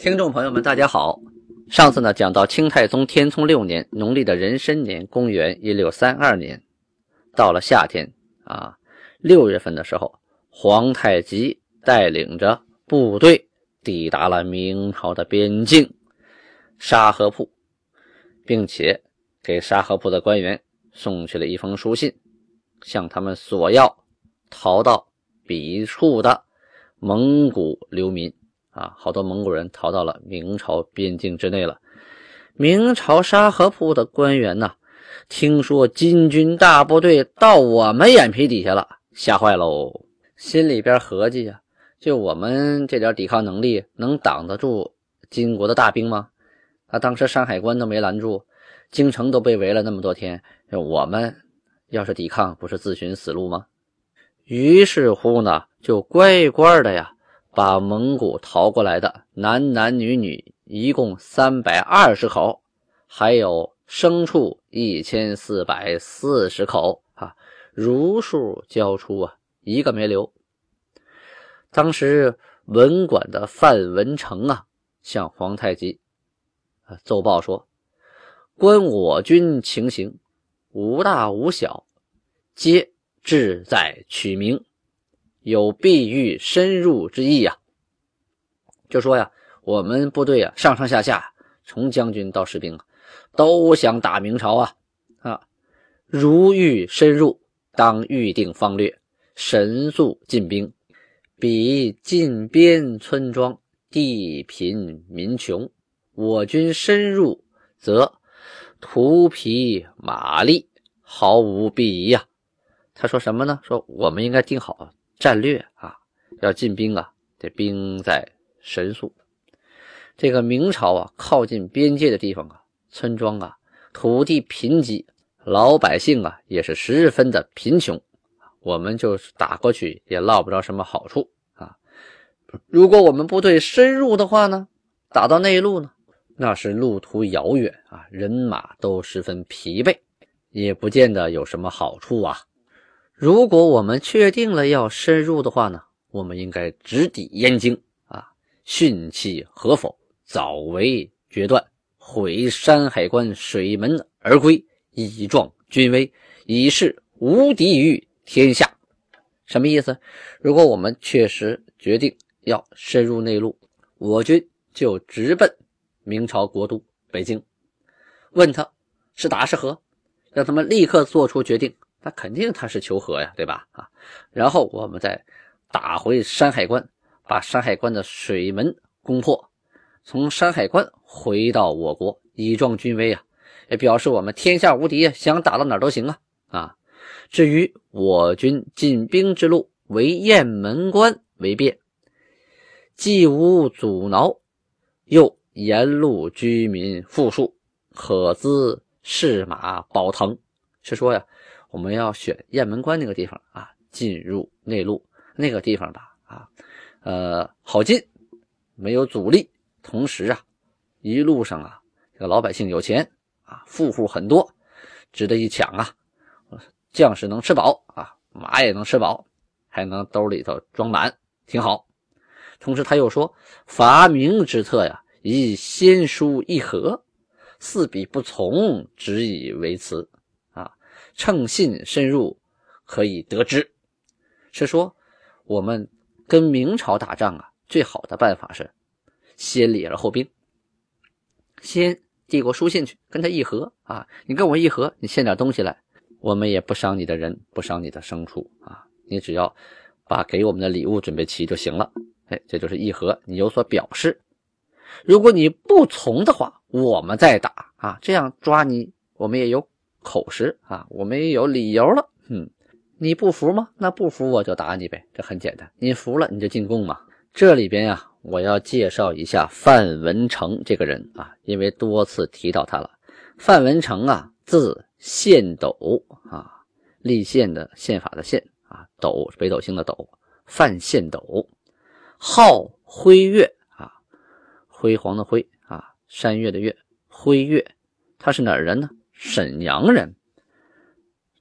听众朋友们，大家好。上次呢讲到清太宗天聪六年，农历的壬申年，公元一六三二年，到了夏天啊，六月份的时候，皇太极带领着部队抵达了明朝的边境沙河铺，并且给沙河铺的官员送去了一封书信，向他们索要逃到彼处的蒙古流民。啊，好多蒙古人逃到了明朝边境之内了。明朝沙河铺的官员呢，听说金军大部队到我们眼皮底下了，吓坏喽，心里边合计呀，就我们这点抵抗能力，能挡得住金国的大兵吗？啊，当时山海关都没拦住，京城都被围了那么多天，我们要是抵抗，不是自寻死路吗？于是乎呢，就乖乖的呀。把蒙古逃过来的男男女女一共三百二十口，还有牲畜一千四百四十口啊，如数交出啊，一个没留。当时文管的范文成啊，向皇太极啊奏报说：“观我军情形，无大无小，皆志在取名。”有必欲深入之意呀，就说呀，我们部队啊，上上下下，从将军到士兵啊，都想打明朝啊啊！如欲深入，当预定方略，神速进兵。彼近边村庄地贫民穷，我军深入，则图皮马力毫无裨益呀。他说什么呢？说我们应该定好。战略啊，要进兵啊，得兵在神速。这个明朝啊，靠近边界的地方啊，村庄啊，土地贫瘠，老百姓啊也是十分的贫穷，我们就是打过去也捞不着什么好处啊。如果我们部队深入的话呢，打到内陆呢，那是路途遥远啊，人马都十分疲惫，也不见得有什么好处啊。如果我们确定了要深入的话呢，我们应该直抵燕京啊，迅其何否，早为决断，毁山海关水门而归，以壮军威，以示无敌于天下。什么意思？如果我们确实决定要深入内陆，我军就直奔明朝国都北京，问他是打是和，让他们立刻做出决定。那肯定他是求和呀，对吧？啊，然后我们再打回山海关，把山海关的水门攻破，从山海关回到我国，以壮军威啊，也表示我们天下无敌啊，想打到哪儿都行啊！啊，至于我军进兵之路，为雁门关为便，既无阻挠，又沿路居民富庶，可资士马保腾，是说呀。我们要选雁门关那个地方啊，进入内陆那个地方吧，啊，呃，好进，没有阻力，同时啊，一路上啊，这个老百姓有钱啊，富户很多，值得一抢啊，将士能吃饱啊，马也能吃饱，还能兜里头装满，挺好。同时他又说，伐明之策呀，以先书议和，四笔不从，只以为辞。乘信深入，可以得知，是说我们跟明朝打仗啊，最好的办法是先礼而后兵，先递过书信去跟他议和啊，你跟我议和，你献点东西来，我们也不伤你的人，不伤你的牲畜啊，你只要把给我们的礼物准备齐就行了。哎，这就是议和，你有所表示。如果你不从的话，我们再打啊，这样抓你，我们也有。口实啊，我们也有理由了。嗯，你不服吗？那不服我就打你呗，这很简单。你服了你就进贡嘛。这里边呀，我要介绍一下范文成这个人啊，因为多次提到他了。范文成啊，字宪斗啊，立宪的宪法的宪啊，斗北斗星的斗，范宪斗，号辉月啊，辉煌的辉啊，山岳的岳，辉月，他是哪儿人呢？沈阳人。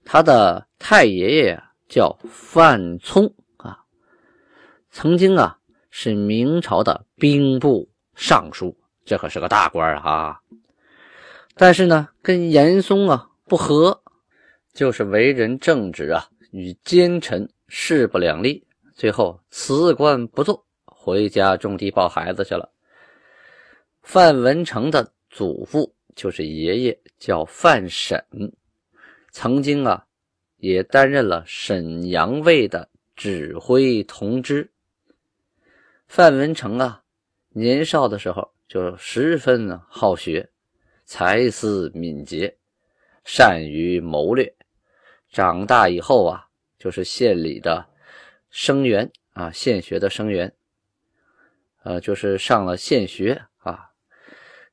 他的太爷爷叫范聪啊，曾经啊。是明朝的兵部尚书，这可是个大官啊！但是呢，跟严嵩啊不和，就是为人正直啊，与奸臣势不两立，最后辞官不做，回家种地抱孩子去了。范文成的祖父就是爷爷，叫范沈，曾经啊也担任了沈阳卫的指挥同知。范文成啊，年少的时候就十分好学，才思敏捷，善于谋略。长大以后啊，就是县里的生员啊，县学的生员。呃，就是上了县学。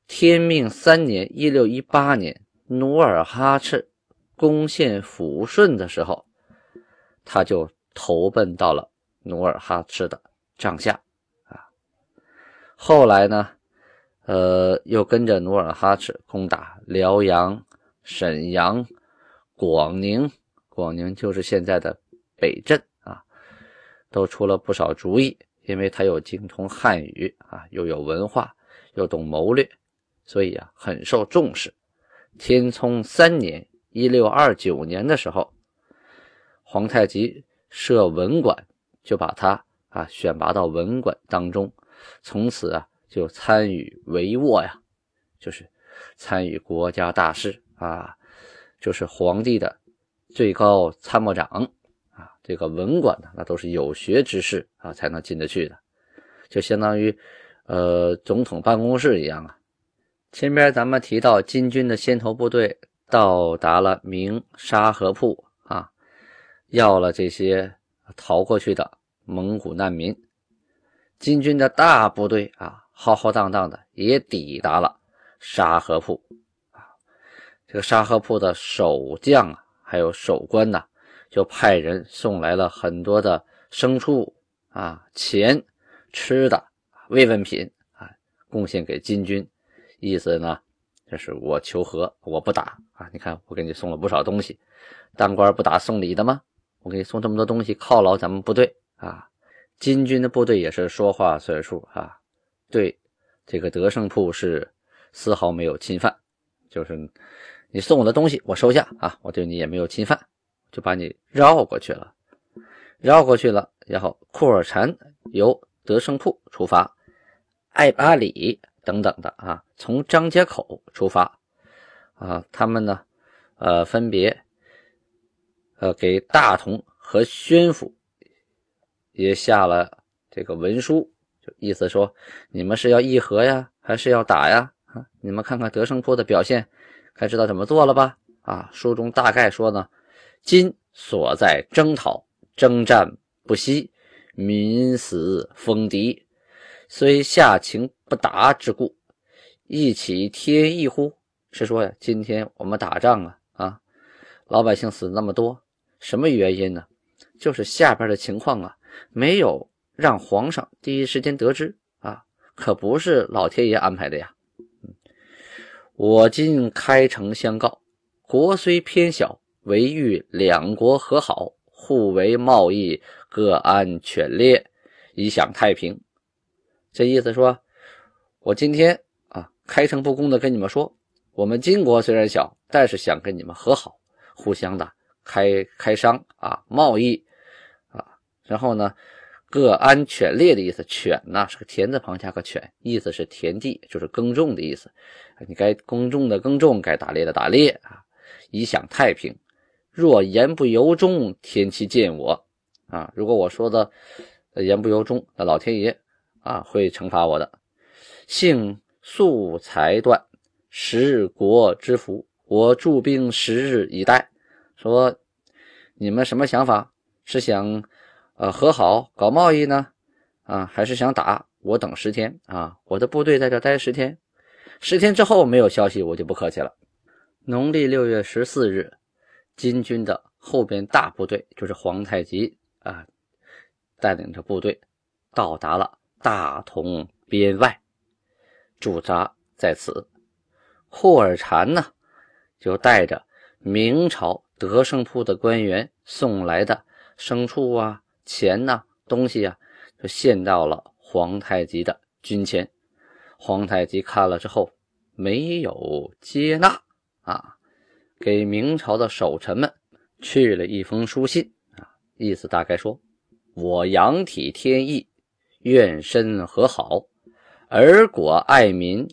天命三年（一六一八年），努尔哈赤攻陷抚顺的时候，他就投奔到了努尔哈赤的帐下啊。后来呢，呃，又跟着努尔哈赤攻打辽阳、沈阳、广宁，广宁就是现在的北镇啊，都出了不少主意。因为他又精通汉语啊，又有文化，又懂谋略，所以啊，很受重视。天聪三年（一六二九年）的时候，皇太极设文馆，就把他啊选拔到文馆当中。从此啊，就参与帷幄呀，就是参与国家大事啊，就是皇帝的最高参谋长啊。这个文馆呢，那都是有学之士啊才能进得去的，就相当于呃总统办公室一样啊。前边咱们提到金军的先头部队到达了明沙河铺啊，要了这些逃过去的蒙古难民。金军的大部队啊，浩浩荡荡的也抵达了沙河铺啊。这个沙河铺的守将啊，还有守官呐，就派人送来了很多的牲畜啊、钱、吃的慰问品啊，贡献给金军。意思呢，就是我求和，我不打啊。你看，我给你送了不少东西。当官不打送礼的吗？我给你送这么多东西，犒劳咱们部队啊。金军的部队也是说话算数啊，对这个德胜铺是丝毫没有侵犯，就是你送我的东西我收下啊，我对你也没有侵犯，就把你绕过去了，绕过去了，然后库尔禅由德胜铺出发，艾巴里等等的啊，从张家口出发啊，他们呢，呃，分别呃给大同和宣府。也下了这个文书，就意思说，你们是要议和呀，还是要打呀？啊，你们看看德胜坡的表现，该知道怎么做了吧？啊，书中大概说呢，今所在征讨，征战不息，民死封敌，虽下情不达之故，亦岂天意乎？是说呀，今天我们打仗啊，啊，老百姓死那么多，什么原因呢？就是下边的情况啊。没有让皇上第一时间得知啊，可不是老天爷安排的呀。我今开城相告，国虽偏小，唯欲两国和好，互为贸易，各安犬猎，以享太平。这意思说，我今天啊开诚布公的跟你们说，我们金国虽然小，但是想跟你们和好，互相的开开商啊，贸易啊。然后呢，各安犬猎的意思，犬呢是个田字旁加个犬，意思是田地，就是耕种的意思。你该耕种的耕种，该打猎的打猎啊，以享太平。若言不由衷，天其见我啊！如果我说的言不由衷，那老天爷啊会惩罚我的。幸素才断，十国之福，我驻兵十日以待。说你们什么想法？是想？呃，和好搞贸易呢，啊，还是想打？我等十天啊，我的部队在这待十天，十天之后没有消息，我就不客气了。农历六月十四日，金军的后边大部队就是皇太极啊，带领着部队到达了大同边外，驻扎在此。霍尔禅呢，就带着明朝德胜铺的官员送来的牲畜啊、钱呐、东西啊，就献到了。皇太极的军前，皇太极看了之后没有接纳啊，给明朝的守臣们去了一封书信啊，意思大概说：我仰体天意，愿身和好，尔果爱民，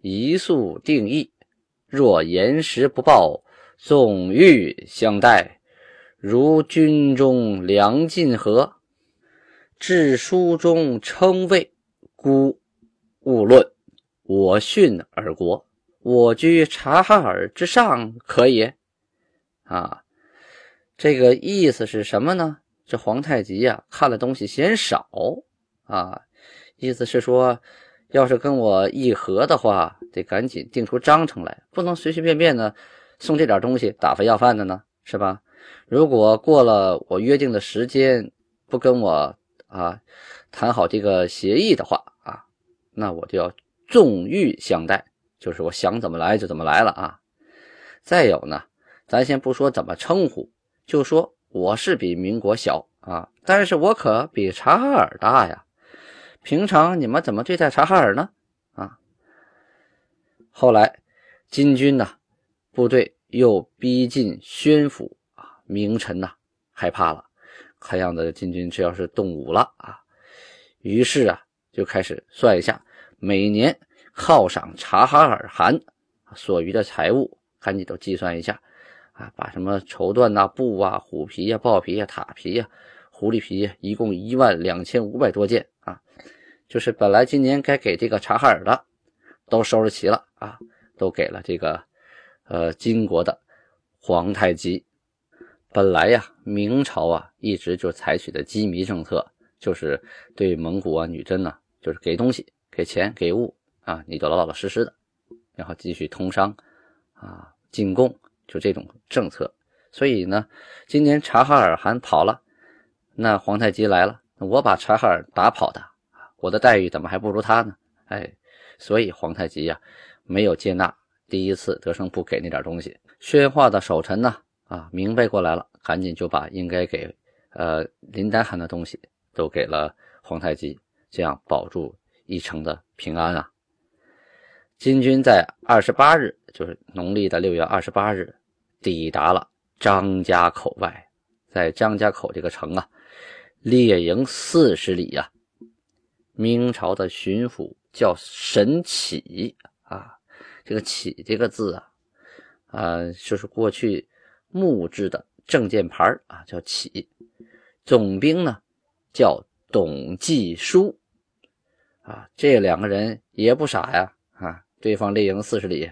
一速定义。若言时不报，纵欲相待，如军中粮尽何？至书中称谓，孤勿论。我训尔国，我居察哈尔之上，可也？啊，这个意思是什么呢？这皇太极呀，看了东西嫌少啊，意思是说，要是跟我议和的话，得赶紧定出章程来，不能随随便便的送这点东西打发要饭的呢，是吧？如果过了我约定的时间，不跟我。啊，谈好这个协议的话啊，那我就要纵欲相待，就是我想怎么来就怎么来了啊。再有呢，咱先不说怎么称呼，就说我是比民国小啊，但是我可比察哈尔大呀。平常你们怎么对待察哈尔呢？啊，后来金军呢，部队又逼近宣府啊，名臣呐害怕了。看样子金军这要是动武了啊，于是啊就开始算一下，每年犒赏察哈尔汗所余的财物，赶紧都计算一下啊，把什么绸缎呐、布啊、虎皮呀、豹皮呀、塔皮呀、狐狸皮，一共一万两千五百多件啊，就是本来今年该给这个察哈尔的，都收拾齐了啊，都给了这个呃金国的皇太极。本来呀，明朝啊一直就采取的羁縻政策，就是对蒙古啊女真呢，就是给东西、给钱、给物啊，你都老老实实的，然后继续通商啊、进贡，就这种政策。所以呢，今年察哈尔汗跑了，那皇太极来了，我把察哈尔打跑的，我的待遇怎么还不如他呢？哎，所以皇太极呀，没有接纳第一次德胜不给那点东西。宣化的守臣呢？啊，明白过来了，赶紧就把应该给呃林丹汗的东西都给了皇太极，这样保住一城的平安啊。金军在二十八日，就是农历的六月二十八日，抵达了张家口外，在张家口这个城啊，列营四十里呀。明朝的巡抚叫沈启啊，这个启这个字啊，啊，就是过去。木质的证件牌啊，叫启。总兵呢，叫董继书。啊，这两个人也不傻呀。啊，对方列营四十里，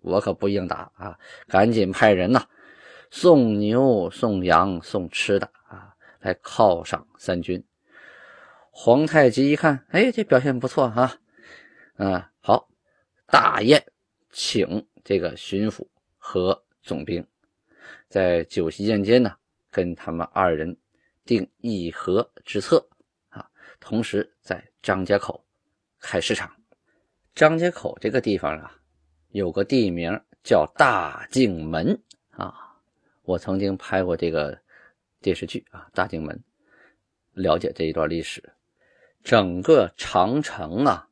我可不应打啊！赶紧派人呐，送牛、送羊、送吃的啊，来犒赏三军。皇太极一看，哎，这表现不错啊。嗯，好，大宴请这个巡抚和总兵。在酒席宴间呢，跟他们二人定议和之策啊，同时在张家口开市场。张家口这个地方啊，有个地名叫大镜门啊，我曾经拍过这个电视剧啊，《大镜门》，了解这一段历史。整个长城啊，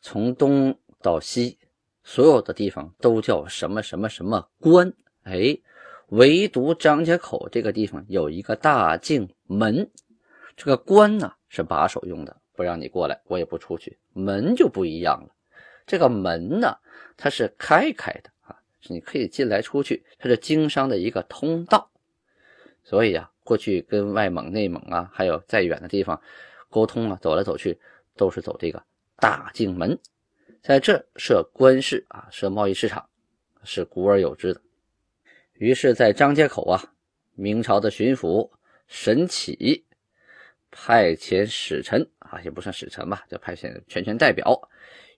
从东到西，所有的地方都叫什么什么什么关，哎。唯独张家口这个地方有一个大镜门，这个关呢是把守用的，不让你过来，我也不出去。门就不一样了，这个门呢它是开开的啊，你可以进来出去，它是经商的一个通道。所以啊，过去跟外蒙、内蒙啊，还有再远的地方沟通啊，走来走去都是走这个大镜门，在这设官市啊，设贸易市场，是古而有之的。于是，在张家口啊，明朝的巡抚沈启派遣使臣啊，也不算使臣吧，就派遣全权代表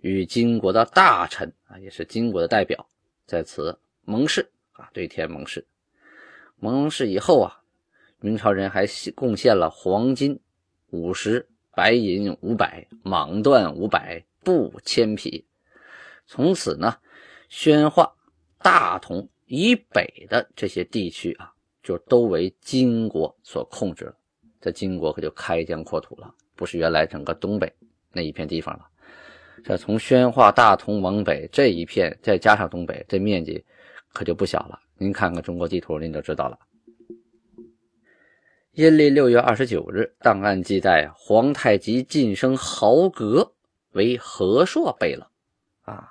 与金国的大臣啊，也是金国的代表，在此盟誓啊，对天盟誓。盟誓以后啊，明朝人还贡献了黄金五十、白银五百、蟒缎五百、布千匹。从此呢，宣化、大同以北的这些地区啊，就都为金国所控制了。这金国可就开疆扩土了，不是原来整个东北那一片地方了。这从宣化、大同往北这一片，再加上东北，这面积可就不小了。您看看中国地图，您就知道了。阴历六月二十九日，档案记载，皇太极晋升豪格为和硕贝勒。啊，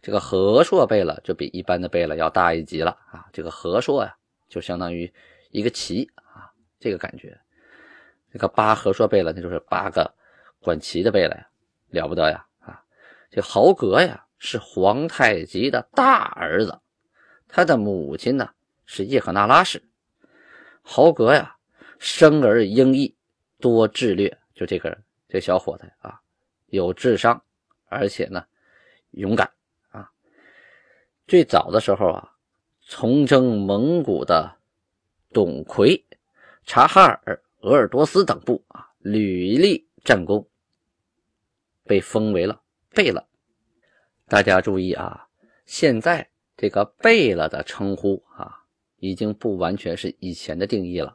这个和硕贝勒就比一般的贝勒要大一级了啊。这个和硕呀，就相当于一个旗啊，这个感觉。这个八和硕贝勒，那就是八个管旗的贝勒呀，了不得呀！啊，这豪格呀，是皇太极的大儿子。他的母亲呢是叶赫那拉氏，豪格呀生而英毅，多智略，就这个这小伙子啊有智商，而且呢勇敢啊。最早的时候啊，从征蒙古的董魁、察哈尔、鄂尔多斯等部啊屡立战功，被封为了贝勒。大家注意啊，现在。这个贝勒的称呼啊，已经不完全是以前的定义了。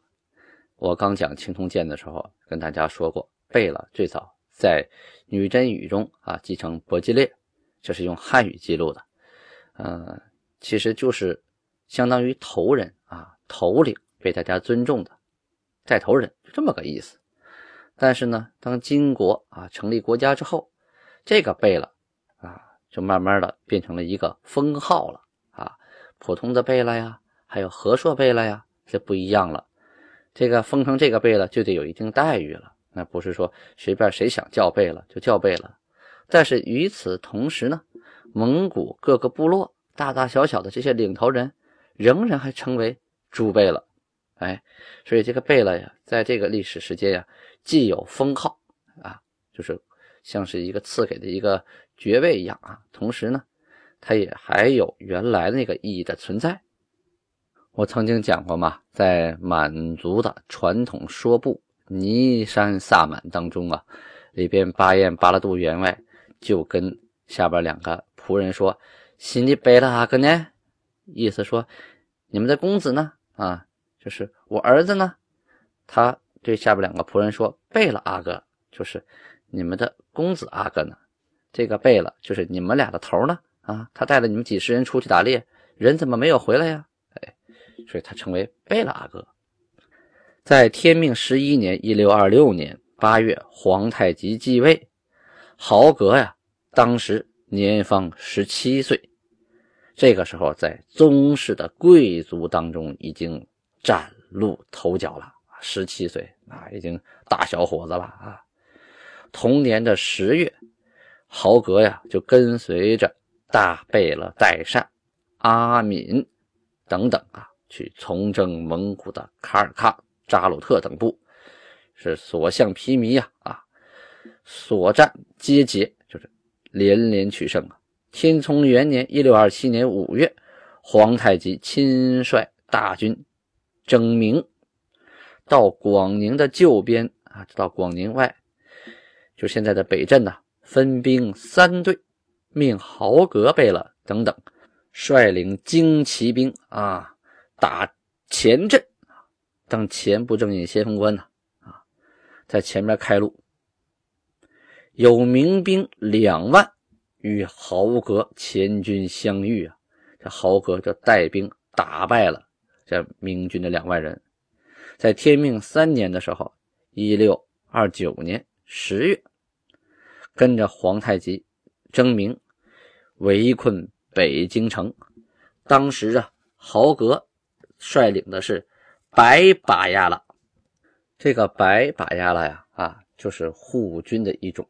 我刚讲青铜剑的时候，跟大家说过，贝勒最早在女真语中啊，继承伯吉列，这是用汉语记录的。嗯，其实就是相当于头人啊，头领被大家尊重的带头人，就这么个意思。但是呢，当金国啊成立国家之后，这个贝勒啊，就慢慢的变成了一个封号了啊。普通的贝勒呀，还有和硕贝勒呀，这不一样了。这个封成这个贝勒就得有一定待遇了，那不是说随便谁想叫贝勒就叫贝勒。但是与此同时呢，蒙古各个部落大大小小的这些领头人，仍然还称为诸贝勒。哎，所以这个贝勒呀，在这个历史时间呀，既有封号啊，就是像是一个赐给的一个爵位一样啊，同时呢。它也还有原来那个意义的存在。我曾经讲过嘛，在满族的传统说部《尼山萨满》当中啊，里边巴彦巴拉杜员外就跟下边两个仆人说：“新的贝勒阿哥呢？”意思说：“你们的公子呢？啊，就是我儿子呢。”他对下边两个仆人说：“贝勒阿哥，就是你们的公子阿哥呢。这个贝勒就是你们俩的头呢。”啊，他带了你们几十人出去打猎，人怎么没有回来呀？哎，所以他称为贝勒阿哥。在天命十一年（一六二六年）八月，皇太极继位，豪格呀，当时年方十七岁。这个时候，在宗室的贵族当中已经崭露头角了。十七岁啊，已经大小伙子了啊。同年的十月，豪格呀，就跟随着。大贝勒代善、阿敏等等啊，去从征蒙古的卡尔喀、扎鲁特等部，是所向披靡呀啊，所战皆捷，就是连连取胜啊。天聪元年（一六二七年）五月，皇太极亲率大军征明，到广宁的旧边啊，到广宁外，就现在的北镇呐，分兵三队。命豪格贝勒等等率领精骑兵啊，打前阵当前部正印先锋官呢啊，在前面开路。有明兵两万与豪格前军相遇啊，这豪格就带兵打败了这明军的两万人。在天命三年的时候，一六二九年十月，跟着皇太极。征明，围困北京城。当时啊，豪格率领的是白把亚拉。这个白把亚拉呀，啊，就是护军的一种。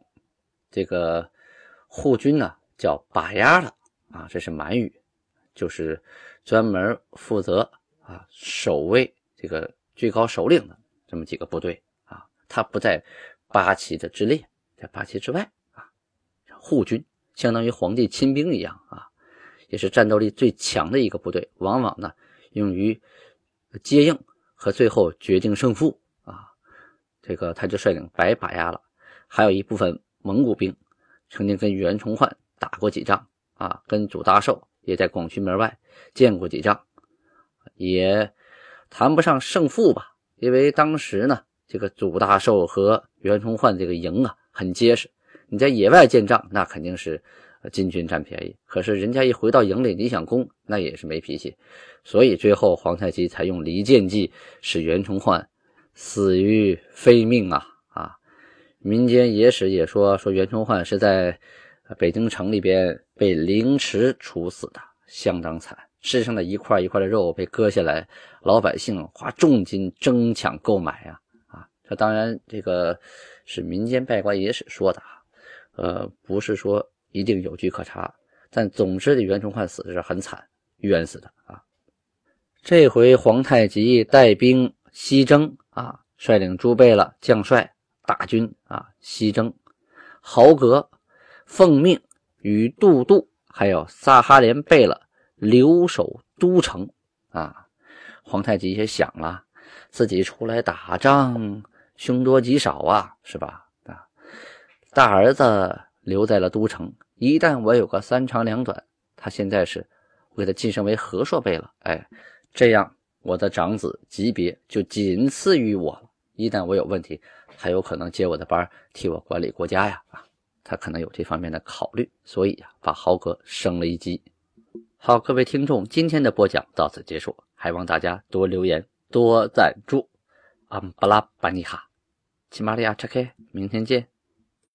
这个护军呢，叫把亚拉啊，这是满语，就是专门负责啊守卫这个最高首领的这么几个部队啊。他不在八旗的之列，在八旗之外啊。护军相当于皇帝亲兵一样，也是战斗力最强的一个部队，往往呢用于接应和最后决定胜负啊。这个他就率领白把押了，还有一部分蒙古兵，曾经跟袁崇焕打过几仗啊，跟祖大寿也在广渠门外见过几仗，也谈不上胜负吧，因为当时呢，这个祖大寿和袁崇焕这个营啊很结实。你在野外见仗，那肯定是金军占便宜。可是人家一回到营里，你想攻，那也是没脾气。所以最后皇太极才用离间计，使袁崇焕死于非命啊啊！民间野史也说，说袁崇焕是在北京城里边被凌迟处死的，相当惨。身上的一块一块的肉被割下来，老百姓花重金争抢购买啊啊！这当然这个是民间拜官野史说的啊。呃，不是说一定有据可查，但总之这袁崇焕死的是很惨，冤死的啊。这回皇太极带兵西征啊，率领诸贝勒将帅大军啊西征，豪格奉命与杜度还有撒哈连贝勒留守都城啊。皇太极也想了，自己出来打仗，凶多吉少啊，是吧？啊大儿子留在了都城，一旦我有个三长两短，他现在是我给他晋升为和硕贝了，哎，这样我的长子级别就仅次于我了。一旦我有问题，还有可能接我的班，替我管理国家呀！啊，他可能有这方面的考虑，所以呀，把豪哥升了一级。好，各位听众，今天的播讲到此结束，还望大家多留言、多赞助。安布拉巴尼哈，起玛利亚，拆开，明天见。